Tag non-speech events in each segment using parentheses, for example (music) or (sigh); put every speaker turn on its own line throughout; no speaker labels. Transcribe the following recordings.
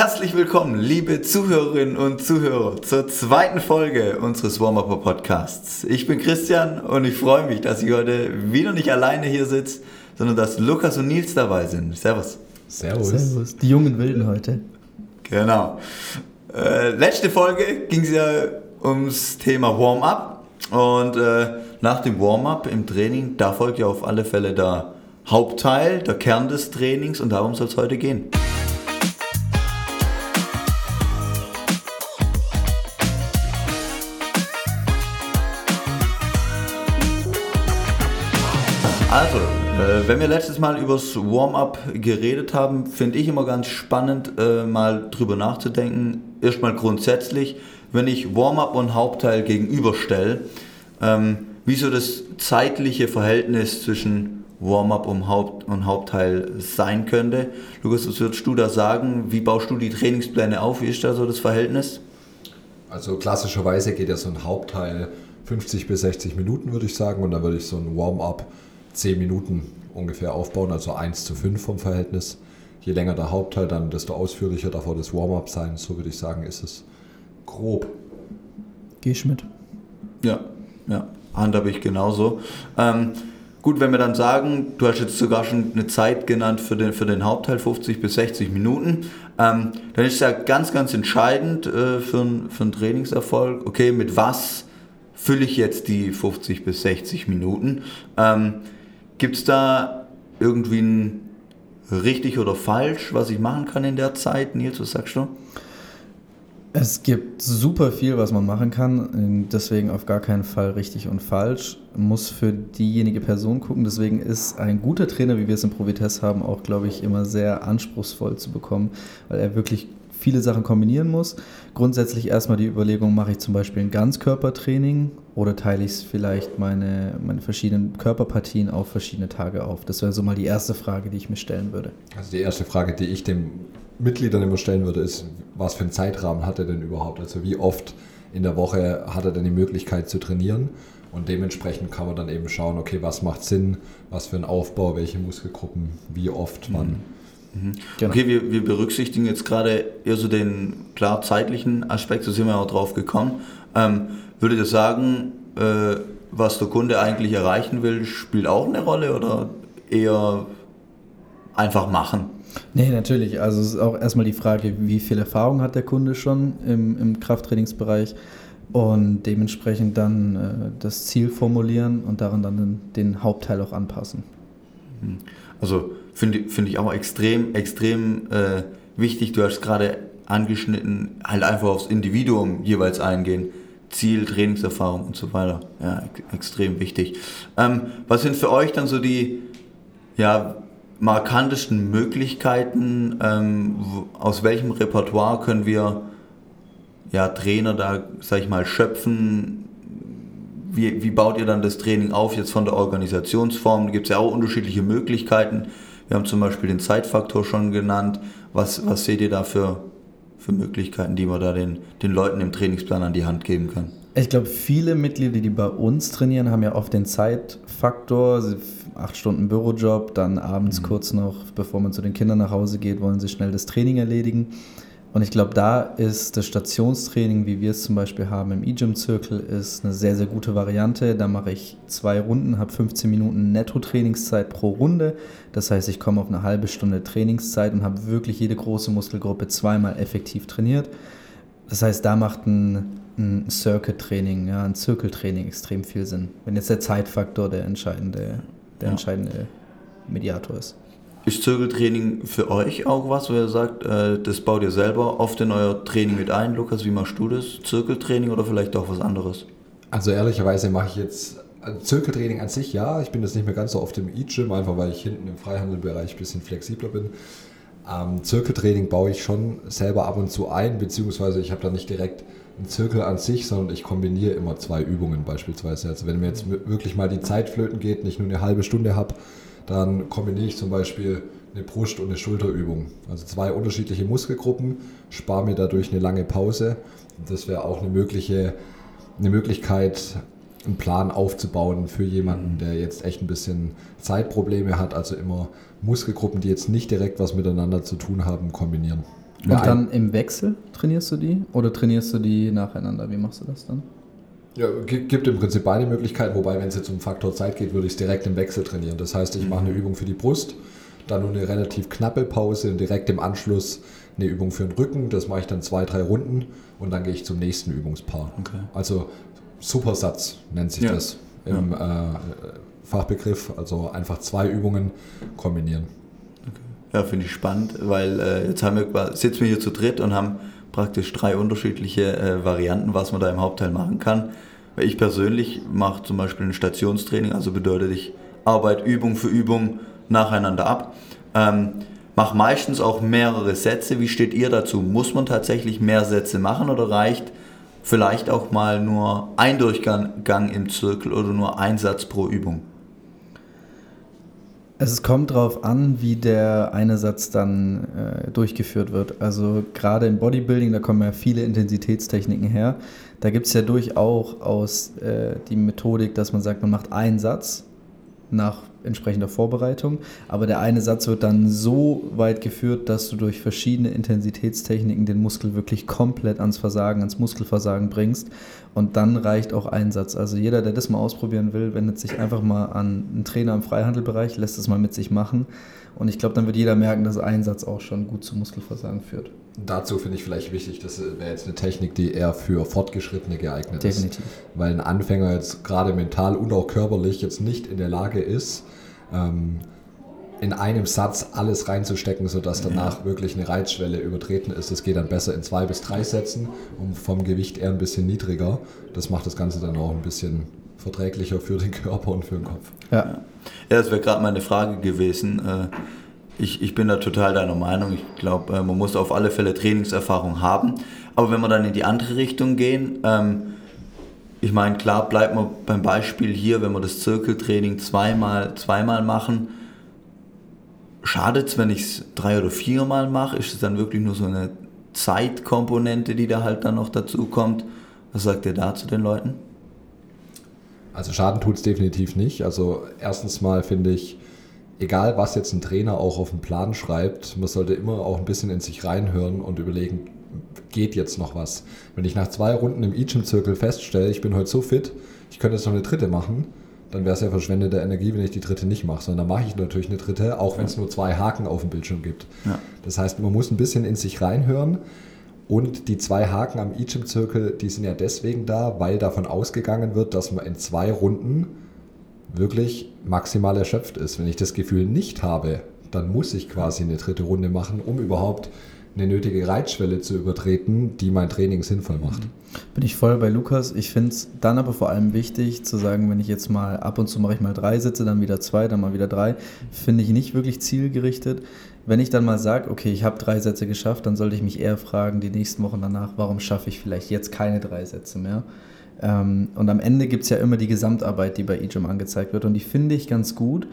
Herzlich willkommen, liebe Zuhörerinnen und Zuhörer, zur zweiten Folge unseres Warm-Up Podcasts. Ich bin Christian und ich freue mich, dass ich heute wieder nicht alleine hier sitze, sondern dass Lukas und Nils dabei sind. Servus.
Servus. Servus. Die jungen Wilden heute.
Genau. Äh, letzte Folge ging es ja ums Thema Warm-Up und äh, nach dem Warm-Up im Training, da folgt ja auf alle Fälle der Hauptteil, der Kern des Trainings und darum soll es heute gehen. Also, äh, wenn wir letztes Mal übers Warm-up geredet haben, finde ich immer ganz spannend, äh, mal drüber nachzudenken. Erstmal grundsätzlich, wenn ich Warm-up und Hauptteil gegenüberstelle, ähm, wie so das zeitliche Verhältnis zwischen Warm-up und, Haupt und Hauptteil sein könnte. Lukas, was würdest du da sagen? Wie baust du die Trainingspläne auf? Wie ist da so das Verhältnis?
Also klassischerweise geht ja so ein Hauptteil 50 bis 60 Minuten, würde ich sagen, und dann würde ich so ein Warm-up 10 Minuten ungefähr aufbauen, also 1 zu 5 vom Verhältnis. Je länger der Hauptteil, dann desto ausführlicher darf auch das Warm-up sein. So würde ich sagen, ist es grob.
Geh ich mit.
Ja, ja, handhabe ich genauso. Ähm, gut, wenn wir dann sagen, du hast jetzt sogar schon eine Zeit genannt für den, für den Hauptteil, 50 bis 60 Minuten, ähm, dann ist es ja ganz, ganz entscheidend äh, für, für einen Trainingserfolg, okay, mit was fülle ich jetzt die 50 bis 60 Minuten? Ähm, Gibt es da irgendwie ein richtig oder falsch, was ich machen kann in der Zeit? Nils, was sagst du?
Es gibt super viel, was man machen kann. Deswegen auf gar keinen Fall richtig und falsch. Muss für diejenige Person gucken. Deswegen ist ein guter Trainer, wie wir es im Provites haben, auch, glaube ich, immer sehr anspruchsvoll zu bekommen, weil er wirklich viele Sachen kombinieren muss. Grundsätzlich erstmal die Überlegung, mache ich zum Beispiel ein Ganzkörpertraining oder teile ich vielleicht meine, meine verschiedenen Körperpartien auf verschiedene Tage auf? Das wäre so mal die erste Frage, die ich mir stellen würde.
Also die erste Frage, die ich den Mitgliedern immer stellen würde, ist, was für einen Zeitrahmen hat er denn überhaupt? Also wie oft in der Woche hat er denn die Möglichkeit zu trainieren? Und dementsprechend kann man dann eben schauen, okay, was macht Sinn, was für ein Aufbau, welche Muskelgruppen, wie oft, wann.
Mhm. Mhm. Genau. Okay, wir, wir berücksichtigen jetzt gerade eher so den klar zeitlichen Aspekt, so sind wir auch drauf gekommen. Ähm, würdet ihr sagen, äh, was der Kunde eigentlich erreichen will, spielt auch eine Rolle oder eher einfach machen?
Nee, natürlich. Also es ist auch erstmal die Frage, wie viel Erfahrung hat der Kunde schon im, im Krafttrainingsbereich und dementsprechend dann äh, das Ziel formulieren und daran dann den, den Hauptteil auch anpassen.
Also finde find ich auch extrem, extrem äh, wichtig. Du hast gerade angeschnitten, halt einfach aufs Individuum jeweils eingehen. Ziel, Trainingserfahrung und so weiter. Ja, extrem wichtig. Ähm, was sind für euch dann so die ja, markantesten Möglichkeiten? Ähm, aus welchem Repertoire können wir ja, Trainer da, sag ich mal, schöpfen? Wie, wie baut ihr dann das Training auf, jetzt von der Organisationsform? Da gibt es ja auch unterschiedliche Möglichkeiten. Wir haben zum Beispiel den Zeitfaktor schon genannt. Was, was seht ihr da für, für Möglichkeiten, die man da den, den Leuten im Trainingsplan an die Hand geben kann?
Ich glaube, viele Mitglieder, die bei uns trainieren, haben ja oft den Zeitfaktor. Acht Stunden Bürojob, dann abends mhm. kurz noch, bevor man zu den Kindern nach Hause geht, wollen sie schnell das Training erledigen. Und ich glaube, da ist das Stationstraining, wie wir es zum Beispiel haben im E-Gym-Zirkel, ist eine sehr, sehr gute Variante. Da mache ich zwei Runden, habe 15 Minuten Netto-Trainingszeit pro Runde. Das heißt, ich komme auf eine halbe Stunde Trainingszeit und habe wirklich jede große Muskelgruppe zweimal effektiv trainiert. Das heißt, da macht ein, ein Circuit-Training, ja, ein Zirkeltraining extrem viel Sinn. Wenn jetzt der Zeitfaktor der entscheidende, der ja. entscheidende Mediator ist.
Ist Zirkeltraining für euch auch was, wo ihr sagt, äh, das baut ihr selber oft in euer Training mit ein? Lukas, wie machst du das? Zirkeltraining oder vielleicht auch was anderes?
Also ehrlicherweise mache ich jetzt also Zirkeltraining an sich ja. Ich bin jetzt nicht mehr ganz so oft im E-Gym, einfach weil ich hinten im Freihandelbereich ein bisschen flexibler bin. Ähm, Zirkeltraining baue ich schon selber ab und zu ein, beziehungsweise ich habe da nicht direkt einen Zirkel an sich, sondern ich kombiniere immer zwei Übungen beispielsweise. Also wenn mir jetzt wirklich mal die Zeit flöten geht, nicht nur eine halbe Stunde habe, dann kombiniere ich zum Beispiel eine Brust- und eine Schulterübung. Also zwei unterschiedliche Muskelgruppen, spare mir dadurch eine lange Pause. Das wäre auch eine, mögliche, eine Möglichkeit, einen Plan aufzubauen für jemanden, der jetzt echt ein bisschen Zeitprobleme hat. Also immer Muskelgruppen, die jetzt nicht direkt was miteinander zu tun haben, kombinieren.
Und dann im Wechsel trainierst du die oder trainierst du die nacheinander? Wie machst du das dann?
Ja, gi- gibt im Prinzip beide Möglichkeiten, wobei, wenn es jetzt um Faktor Zeit geht, würde ich es direkt im Wechsel trainieren. Das heißt, ich mache eine Übung für die Brust, dann nur eine relativ knappe Pause und direkt im Anschluss eine Übung für den Rücken. Das mache ich dann zwei, drei Runden und dann gehe ich zum nächsten Übungspaar.
Okay.
Also Supersatz nennt sich
Ja.
das im äh, Fachbegriff. Also einfach zwei Übungen kombinieren.
Ja, finde ich spannend, weil äh, jetzt haben wir, sitzen wir hier zu dritt und haben praktisch drei unterschiedliche äh, Varianten, was man da im Hauptteil machen kann. Weil ich persönlich mache zum Beispiel ein Stationstraining, also bedeutet ich arbeite Übung für Übung nacheinander ab. Ähm, mache meistens auch mehrere Sätze. Wie steht ihr dazu? Muss man tatsächlich mehr Sätze machen oder reicht vielleicht auch mal nur ein Durchgang Gang im Zirkel oder nur ein Satz pro Übung?
Es kommt darauf an, wie der eine Satz dann äh, durchgeführt wird. Also gerade im Bodybuilding, da kommen ja viele Intensitätstechniken her. Da gibt es ja durchaus aus, äh, die Methodik, dass man sagt, man macht einen Satz nach entsprechender Vorbereitung, aber der eine Satz wird dann so weit geführt, dass du durch verschiedene Intensitätstechniken den Muskel wirklich komplett ans Versagen, ans Muskelversagen bringst. Und dann reicht auch ein Satz. Also jeder, der das mal ausprobieren will, wendet sich einfach mal an einen Trainer im Freihandelbereich, lässt es mal mit sich machen und ich glaube, dann wird jeder merken, dass ein Satz auch schon gut zum Muskelversagen führt.
Dazu finde ich vielleicht wichtig, das wäre jetzt eine Technik, die eher für Fortgeschrittene geeignet ist.
Definitiv.
Weil ein Anfänger jetzt gerade mental und auch körperlich jetzt nicht in der Lage ist, ähm, in einem Satz alles reinzustecken, sodass danach wirklich eine Reizschwelle übertreten ist. Das geht dann besser in zwei bis drei Sätzen und vom Gewicht eher ein bisschen niedriger. Das macht das Ganze dann auch ein bisschen verträglicher für den Körper und für den Kopf.
Ja.
Ja, das wäre gerade meine Frage gewesen. Äh, Ich, ich bin da total deiner Meinung. Ich glaube, äh, man muss auf alle Fälle Trainingserfahrung haben. Aber wenn wir dann in die andere Richtung gehen, ähm, ich meine, klar bleibt man beim Beispiel hier, wenn wir das Zirkeltraining zweimal, zweimal machen, schadet es, wenn ich es drei oder viermal mache? Ist es dann wirklich nur so eine Zeitkomponente, die da halt dann noch dazu kommt? Was sagt ihr da zu den Leuten?
Also Schaden tut es definitiv nicht. Also erstens mal finde ich, egal was jetzt ein Trainer auch auf den Plan schreibt, man sollte immer auch ein bisschen in sich reinhören und überlegen, geht jetzt noch was. Wenn ich nach zwei Runden im E-Gym-Zirkel feststelle, ich bin heute so fit, ich könnte jetzt noch eine dritte machen, dann wäre es ja verschwendete Energie, wenn ich die dritte nicht mache. Sondern dann mache ich natürlich eine dritte, auch wenn es nur zwei Haken auf dem Bildschirm gibt.
Ja.
Das heißt, man muss ein bisschen in sich reinhören. Und die zwei Haken am E-Gym-Zirkel, die sind ja deswegen da, weil davon ausgegangen wird, dass man in zwei Runden wirklich maximal erschöpft ist. Wenn ich das Gefühl nicht habe, dann muss ich quasi eine dritte Runde machen, um überhaupt eine nötige Reizschwelle zu übertreten, die mein Training sinnvoll macht.
Bin ich voll bei Lukas. Ich finde es dann aber vor allem wichtig zu sagen, wenn ich jetzt mal ab und zu mache ich mal drei Sätze, dann wieder zwei, dann mal wieder drei, finde ich nicht wirklich zielgerichtet. Wenn ich dann mal sage, okay, ich habe drei Sätze geschafft, dann sollte ich mich eher fragen, die nächsten Wochen danach, warum schaffe ich vielleicht jetzt keine drei Sätze mehr? Ähm, und am Ende gibt es ja immer die Gesamtarbeit, die bei eGym angezeigt wird und die finde ich ganz gut.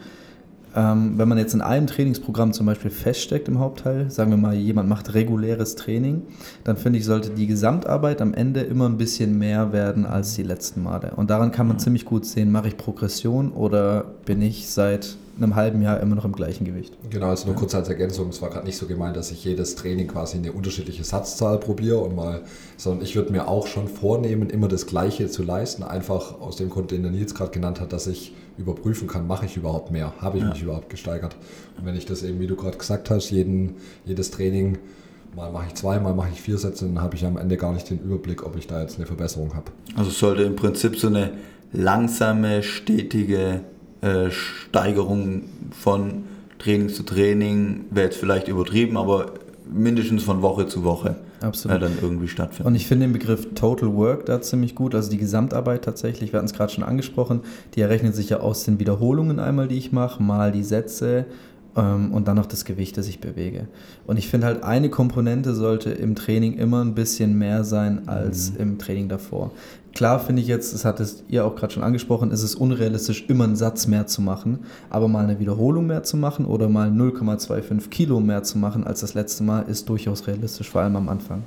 Ähm, wenn man jetzt in einem Trainingsprogramm zum Beispiel feststeckt im Hauptteil, sagen wir mal, jemand macht reguläres Training, dann finde ich, sollte die Gesamtarbeit am Ende immer ein bisschen mehr werden als die letzten Male. Und daran kann man ziemlich gut sehen, mache ich Progression oder bin ich seit einem halben Jahr immer noch im gleichen Gewicht.
Genau, also nur kurz als Ergänzung, es war gerade nicht so gemeint, dass ich jedes Training quasi eine unterschiedliche Satzzahl probiere und mal, sondern ich würde mir auch schon vornehmen, immer das Gleiche zu leisten, einfach aus dem Grund, den der Nils gerade genannt hat, dass ich überprüfen kann, mache ich überhaupt mehr, habe ich
Ja.
mich überhaupt gesteigert. Und wenn ich das eben, wie du gerade gesagt hast, jeden, jedes Training, mal mache ich zwei, mal mache ich vier Sätze, dann habe ich am Ende gar nicht den Überblick, ob ich da jetzt eine Verbesserung habe.
Also es sollte im Prinzip so eine langsame, stetige äh, Steigerung von Training zu Training, wäre jetzt vielleicht übertrieben, aber mindestens von Woche zu Woche
Absolut.
äh, dann irgendwie stattfinden.
Und ich finde den Begriff Total Work da ziemlich gut, also die Gesamtarbeit tatsächlich, wir hatten es gerade schon angesprochen, die errechnet sich ja aus den Wiederholungen einmal, die ich mache, mal die Sätze und dann noch das Gewicht, das ich bewege. Und ich finde halt, eine Komponente sollte im Training immer ein bisschen mehr sein als im Training davor. Klar finde ich jetzt, das hattest ihr auch gerade schon angesprochen, ist es unrealistisch, immer einen Satz mehr zu machen, aber mal eine Wiederholung mehr zu machen oder mal 0,25 Kilo mehr zu machen als das letzte Mal, ist durchaus realistisch, vor allem am Anfang.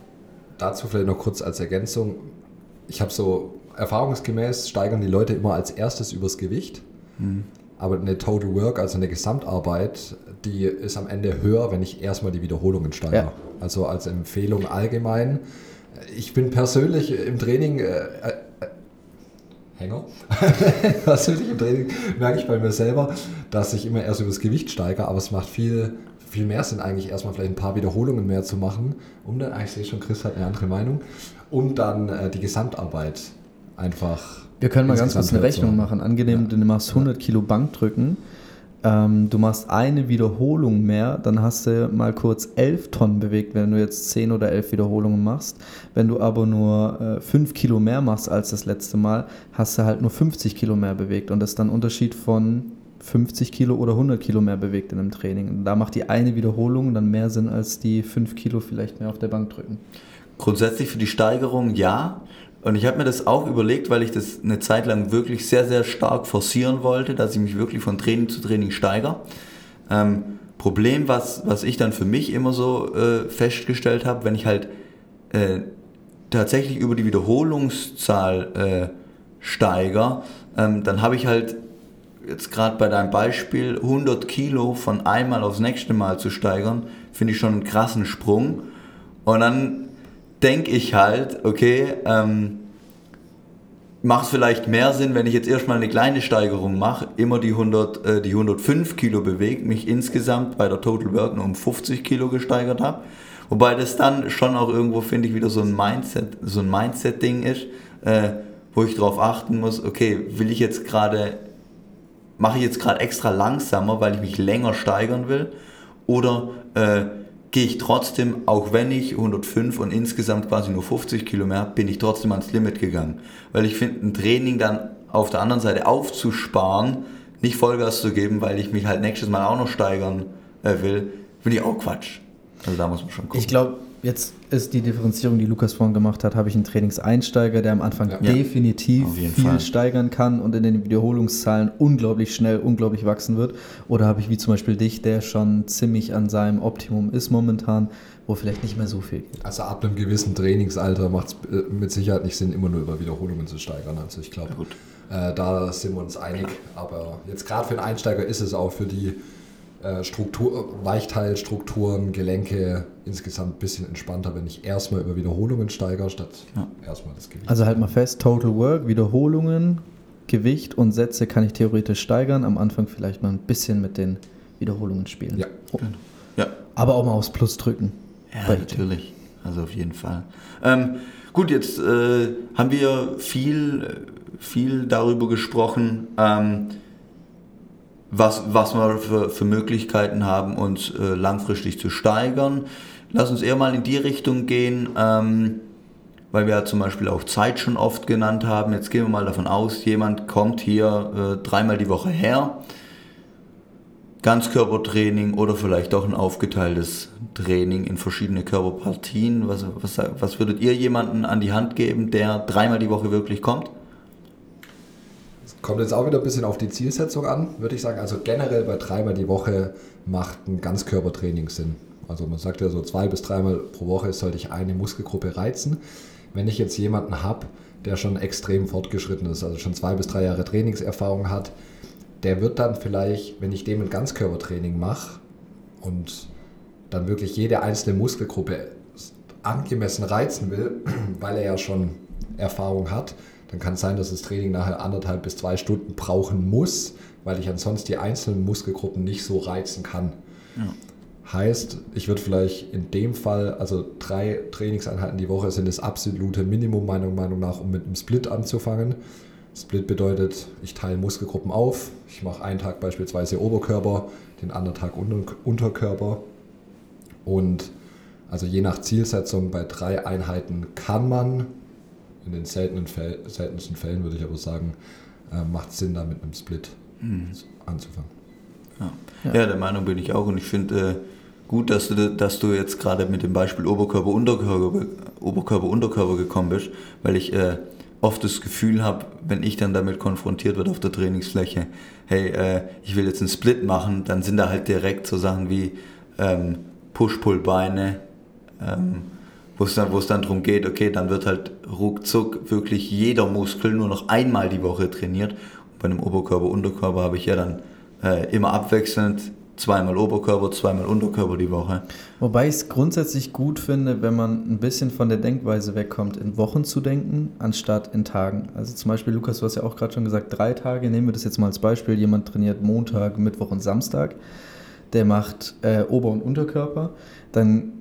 Dazu vielleicht noch kurz als Ergänzung. Ich habe so erfahrungsgemäß steigern die Leute immer als erstes übers Gewicht. Aber eine Total Work, also eine Gesamtarbeit, die ist am Ende höher, wenn ich erstmal die Wiederholungen steigere.
Ja,
Also als Empfehlung allgemein. Ich bin persönlich im Training äh, äh, Hänger. (laughs) persönlich im Training merke ich bei mir selber, dass ich immer erst über das Gewicht steige, aber es macht viel, viel mehr Sinn, eigentlich erstmal vielleicht ein paar Wiederholungen mehr zu machen, um dann, ah, ich sehe schon, Chris hat eine andere Meinung, um dann äh, die Gesamtarbeit einfach.
Wir können mal ganz kurz eine
insgesamt
Rechnung machen. Angenehm,
Ja.
du machst 100 Kilo Bankdrücken, ähm, du machst eine Wiederholung mehr, dann hast du mal kurz 11 Tonnen bewegt, wenn du jetzt 10 oder 11 Wiederholungen machst. Wenn du aber nur äh, 5 Kilo mehr machst als das letzte Mal, hast du halt nur 50 Kilo mehr bewegt. Und das ist dann ein Unterschied von 50 Kilo oder 100 Kilo mehr bewegt in einem Training. Und da macht die eine Wiederholung dann mehr Sinn als die 5 Kilo vielleicht mehr auf der Bank drücken.
Grundsätzlich für die Steigerung ja. Und ich habe mir das auch überlegt, weil ich das eine Zeit lang wirklich sehr, sehr stark forcieren wollte, dass ich mich wirklich von Training zu Training steigere. Ähm, Problem, was, was ich dann für mich immer so äh, festgestellt habe, wenn ich halt äh, tatsächlich über die Wiederholungszahl äh, steiger, ähm, dann habe ich halt jetzt gerade bei deinem Beispiel 100 Kilo von einmal aufs nächste Mal zu steigern, finde ich schon einen krassen Sprung. Und dann denke ich halt, okay, ähm, macht es vielleicht mehr Sinn, wenn ich jetzt erstmal eine kleine Steigerung mache, immer die, 100, äh, die 105 Kilo bewegt, mich insgesamt bei der Total Work nur um 50 Kilo gesteigert habe. Wobei das dann schon auch irgendwo, finde ich, wieder so ein Mindset, so ein Mindset-Ding ist, äh, wo ich darauf achten muss, okay, will ich jetzt gerade, mache ich jetzt gerade extra langsamer, weil ich mich länger steigern will? Oder äh, gehe ich trotzdem, auch wenn ich 105 und insgesamt quasi nur 50 Kilo mehr habe, bin ich trotzdem ans Limit gegangen. Weil ich finde, ein Training dann auf der anderen Seite aufzusparen, nicht Vollgas zu geben, weil ich mich halt nächstes Mal auch noch steigern äh, will, finde ich auch Quatsch. Also da muss man schon gucken.
Ich glaube, jetzt ist die Differenzierung, die Lukas vorhin gemacht hat, habe ich einen Trainingseinsteiger, der am Anfang
Ja.
definitiv viel
Fall.
steigern kann und in den Wiederholungszahlen unglaublich schnell, unglaublich wachsen wird. Oder habe ich wie zum Beispiel dich, der schon ziemlich an seinem Optimum ist momentan, wo vielleicht nicht mehr so viel geht.
Also ab einem gewissen Trainingsalter macht es mit Sicherheit nicht Sinn, immer nur über Wiederholungen zu steigern. Also ich glaube,
gut.
äh, da sind wir uns einig. Aber jetzt gerade für einen Einsteiger ist es auch für die äh, Struktur, Weichteilstrukturen, Gelenke insgesamt ein bisschen entspannter, wenn ich erstmal über Wiederholungen steigere, statt
Ja.
erstmal das Gewicht.
Also halt mal fest, Total Work, Wiederholungen, Gewicht und Sätze kann ich theoretisch steigern. Am Anfang vielleicht mal ein bisschen mit den Wiederholungen spielen.
Ja.
ja,
Aber auch mal aufs Plus drücken.
Ja, natürlich. Also auf jeden Fall. Ähm, gut, jetzt äh, haben wir viel, viel darüber gesprochen, ähm, was, was wir für, für Möglichkeiten haben, uns äh, langfristig zu steigern. Lass uns eher mal in die Richtung gehen, ähm, weil wir ja zum Beispiel auch Zeit schon oft genannt haben. Jetzt gehen wir mal davon aus, jemand kommt hier äh, dreimal die Woche her. Ganzkörpertraining oder vielleicht auch ein aufgeteiltes Training in verschiedene Körperpartien. Was, was, was würdet ihr jemanden an die Hand geben, der dreimal die Woche wirklich kommt?
Kommt jetzt auch wieder ein bisschen auf die Zielsetzung an, würde ich sagen. Also generell bei dreimal die Woche macht ein Ganzkörpertraining Sinn. Also man sagt ja so zwei bis dreimal pro Woche sollte ich eine Muskelgruppe reizen. Wenn ich jetzt jemanden habe, der schon extrem fortgeschritten ist, also schon zwei bis drei Jahre Trainingserfahrung hat, der wird dann vielleicht, wenn ich dem ein Ganzkörpertraining mache und dann wirklich jede einzelne Muskelgruppe angemessen reizen will, (clears throat) weil er ja schon Erfahrung hat, dann kann es sein, dass das Training nachher anderthalb bis zwei Stunden brauchen muss, weil ich ansonsten die einzelnen Muskelgruppen nicht so reizen kann. Heißt, ich würde vielleicht in dem Fall, also drei Trainingseinheiten die Woche sind das absolute Minimum meiner Meinung nach, um mit einem Split anzufangen. Split bedeutet, ich teile Muskelgruppen auf. Ich mache einen Tag beispielsweise Oberkörper, den anderen Tag Unter Unterkörper. Und also je nach Zielsetzung bei drei Einheiten kann man, in den seltenen Fäll, seltensten Fällen würde ich aber sagen, äh, macht es Sinn, da mit einem Split anzufangen.
Ja.
Ja.
Ja. der Meinung bin ich auch und ich finde äh, gut, dass du, dass du jetzt gerade mit dem Beispiel Oberkörper, Unterkörper, Oberkörper, Unterkörper gekommen bist, weil ich äh, oft das Gefühl habe, wenn ich dann damit konfrontiert werde auf der Trainingsfläche, hey, äh, ich will jetzt einen Split machen, dann sind da halt direkt so Sachen wie ähm, Push-Pull-Beine, ähm, wo es dann, dann darum geht, okay, dann wird halt ruckzuck wirklich jeder Muskel nur noch einmal die Woche trainiert. Und bei einem Oberkörper, Unterkörper habe ich ja dann äh, immer abwechselnd zweimal Oberkörper, zweimal Unterkörper die Woche.
Wobei ich es grundsätzlich gut finde, wenn man ein bisschen von der Denkweise wegkommt, in Wochen zu denken, anstatt in Tagen. Also zum Beispiel, Lukas, du hast ja auch gerade schon gesagt, drei Tage. Nehmen wir das jetzt mal als Beispiel. Jemand trainiert Montag, Mittwoch und Samstag. Der macht äh, Ober- und Unterkörper. Dann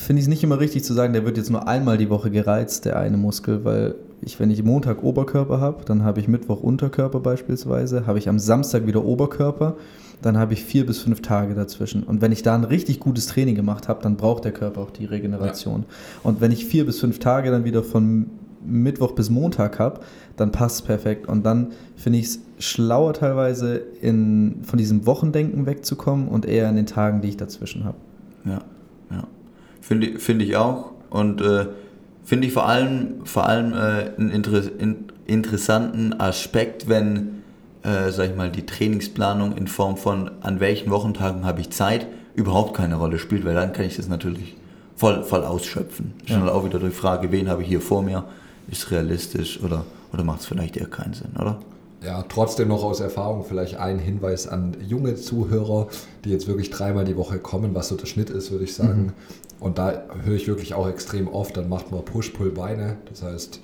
finde ich es nicht immer richtig zu sagen, der wird jetzt nur einmal die Woche gereizt, der eine Muskel, weil ich, wenn ich Montag Oberkörper habe, dann habe ich Mittwoch Unterkörper beispielsweise, habe ich am Samstag wieder Oberkörper, dann habe ich vier bis fünf Tage dazwischen. Und wenn ich da ein richtig gutes Training gemacht habe, dann braucht der Körper auch die Regeneration. Ja. Und wenn ich vier bis fünf Tage dann wieder von Mittwoch bis Montag habe, dann passt es perfekt. Und dann finde ich es schlauer teilweise in, von diesem Wochendenken wegzukommen und eher in den Tagen, die ich dazwischen habe.
Ja, ja. Finde find ich auch. Und äh, finde ich vor allem, vor allem äh, einen inter in, interessanten Aspekt, wenn, äh, sag ich mal, die Trainingsplanung in Form von an welchen Wochentagen habe ich Zeit überhaupt keine Rolle spielt, weil dann kann ich das natürlich voll, voll ausschöpfen. Ja. Schon auch wieder die Frage, wen habe ich hier vor mir, ist realistisch oder, oder macht es vielleicht eher keinen Sinn, oder?
Ja, trotzdem noch aus Erfahrung vielleicht ein Hinweis an junge Zuhörer, die jetzt wirklich dreimal die Woche kommen, was so der Schnitt ist, würde ich sagen. Mhm. Und da höre ich wirklich auch extrem oft, dann macht man Push-Pull-Beine. Das heißt.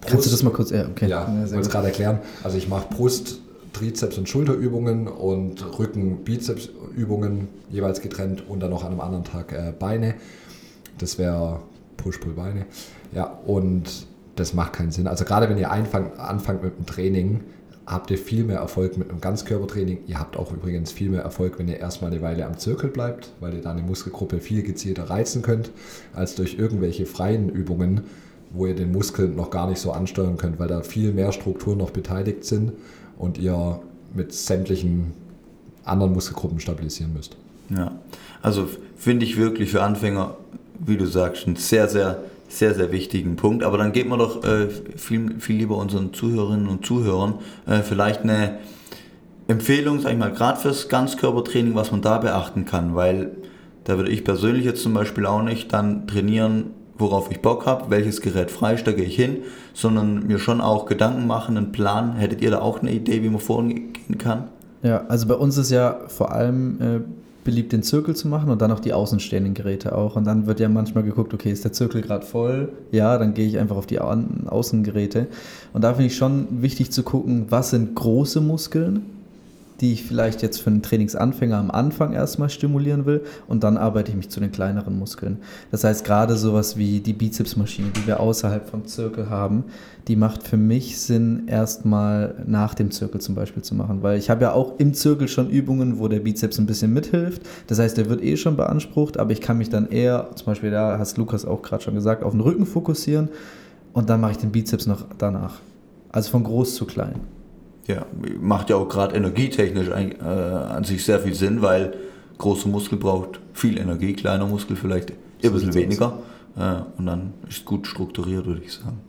Brust, Kannst du das mal kurz, ja,
okay. Ja, ja wollte es gerade erklären. Also ich mache Brust, Trizeps und Schulterübungen und Rücken-Bizeps-Übungen jeweils getrennt und dann noch an einem anderen Tag äh, Beine. Das wäre Push-Pull-Beine. Ja, und das macht keinen Sinn. Also gerade wenn ihr anfangt, anfangt mit dem Training, habt ihr viel mehr Erfolg mit einem Ganzkörpertraining. Ihr habt auch übrigens viel mehr Erfolg, wenn ihr erstmal eine Weile am Zirkel bleibt, weil ihr da eine Muskelgruppe viel gezielter reizen könnt, als durch irgendwelche freien Übungen, wo ihr den Muskel noch gar nicht so ansteuern könnt, weil da viel mehr Strukturen noch beteiligt sind und ihr mit sämtlichen anderen Muskelgruppen stabilisieren müsst.
Ja, also finde ich wirklich für Anfänger, wie du sagst, ein sehr, sehr sehr, sehr wichtigen Punkt. Aber dann geht man doch äh, viel, viel lieber unseren Zuhörerinnen und Zuhörern äh, vielleicht eine Empfehlung, sag ich mal, gerade fürs Ganzkörpertraining, was man da beachten kann, weil da würde ich persönlich jetzt zum Beispiel auch nicht dann trainieren, worauf ich Bock habe, welches Gerät frei, da gehe ich hin, sondern mir schon auch Gedanken machen, einen Plan. Hättet ihr da auch eine Idee, wie man vorgehen kann?
Ja, also bei uns ist ja vor allem äh, beliebt, den Zirkel zu machen und dann auch die außenstehenden Geräte auch. Und dann wird ja manchmal geguckt, okay, ist der Zirkel gerade voll? Ja, dann gehe ich einfach auf die Außengeräte. Und da finde ich schon wichtig zu gucken, was sind große Muskeln, die ich vielleicht jetzt für einen Trainingsanfänger am Anfang erstmal stimulieren will und dann arbeite ich mich zu den kleineren Muskeln. Das heißt, gerade sowas wie die Bizepsmaschine, die wir außerhalb vom Zirkel haben, die macht für mich Sinn, erstmal nach dem Zirkel zum Beispiel zu machen, weil ich habe ja auch im Zirkel schon Übungen, wo der Bizeps ein bisschen mithilft. Das heißt, der wird eh schon beansprucht, aber ich kann mich dann eher, zum Beispiel da hast Lukas auch gerade schon gesagt, auf den Rücken fokussieren und dann mache ich den Bizeps noch danach. Also von groß zu klein.
Ja, macht ja auch gerade energietechnisch äh, an sich sehr viel Sinn, weil große Muskel braucht viel Energie, kleiner Muskel vielleicht ein bisschen weniger. Äh, und dann ist es gut strukturiert, würde ich sagen.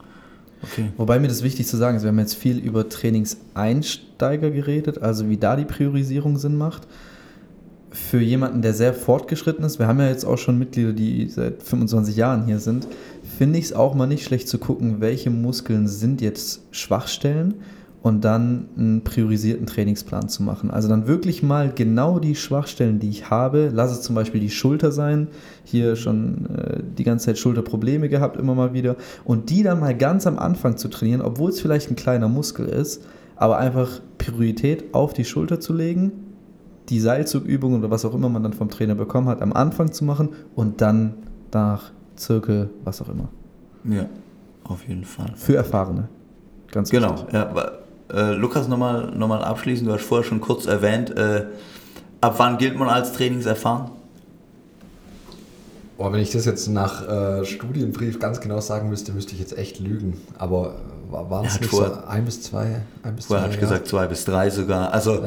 Okay. Wobei mir das wichtig zu sagen ist, wir haben jetzt viel über Trainingseinsteiger geredet, also wie da die Priorisierung Sinn macht. Für jemanden, der sehr fortgeschritten ist, wir haben ja jetzt auch schon Mitglieder, die seit 25 Jahren hier sind, finde ich es auch mal nicht schlecht zu gucken, welche Muskeln sind jetzt Schwachstellen und dann einen priorisierten Trainingsplan zu machen. Also dann wirklich mal genau die Schwachstellen, die ich habe, lass es zum Beispiel die Schulter sein, hier schon äh, die ganze Zeit Schulterprobleme gehabt, immer mal wieder, und die dann mal ganz am Anfang zu trainieren, obwohl es vielleicht ein kleiner Muskel ist, aber einfach Priorität auf die Schulter zu legen, die Seilzugübungen oder was auch immer man dann vom Trainer bekommen hat, am Anfang zu machen und dann nach Zirkel, was auch immer.
Ja, auf jeden Fall.
Für Erfahrene.
Ganz genau. Ja, äh, Lukas, nochmal noch mal abschließend, du hast vorher schon kurz erwähnt, äh, ab wann gilt man als trainingserfahren?
Boah, wenn ich das jetzt nach äh, Studienbrief ganz genau sagen müsste, müsste ich jetzt echt lügen. Aber waren es nicht vor, so ein bis zwei? Ein bis
vorher habe ich gesagt zwei bis drei sogar. Also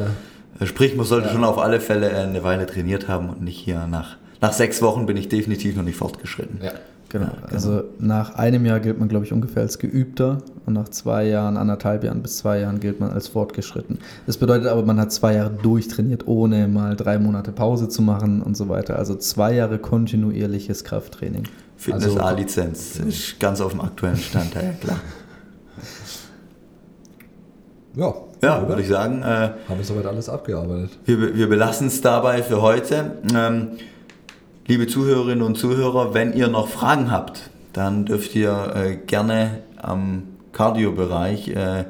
ja. sprich, man sollte ja. schon auf alle Fälle eine Weile trainiert haben und nicht hier nach, nach sechs Wochen bin ich definitiv noch nicht fortgeschritten.
Ja. Genau. Ja, genau. Also nach einem Jahr gilt man, glaube ich, ungefähr als geübter und nach zwei Jahren, anderthalb Jahren bis zwei Jahren gilt man als fortgeschritten. Das bedeutet aber, man hat zwei Jahre durchtrainiert, ohne mal drei Monate Pause zu machen und so weiter. Also zwei Jahre kontinuierliches Krafttraining.
Fitness also, A-Lizenz ist ganz auf dem aktuellen Stand, ja klar.
Ja,
Ja, würde ich sagen. Äh,
Haben wir soweit alles abgearbeitet.
Wir, wir belassen es dabei für heute. Ähm, liebe Zuhörerinnen und Zuhörer, wenn ihr noch Fragen habt, dann dürft ihr äh, gerne am Cardio-Bereich äh,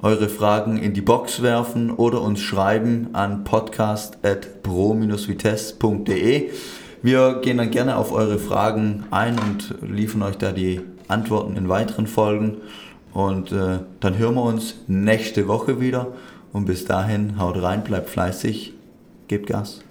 eure Fragen in die Box werfen oder uns schreiben an podcast.pro-vitesse.de. Wir gehen dann gerne auf eure Fragen ein und liefern euch da die Antworten in weiteren Folgen. Und äh, dann hören wir uns nächste Woche wieder. Und bis dahin, haut rein, bleibt fleißig, gebt Gas.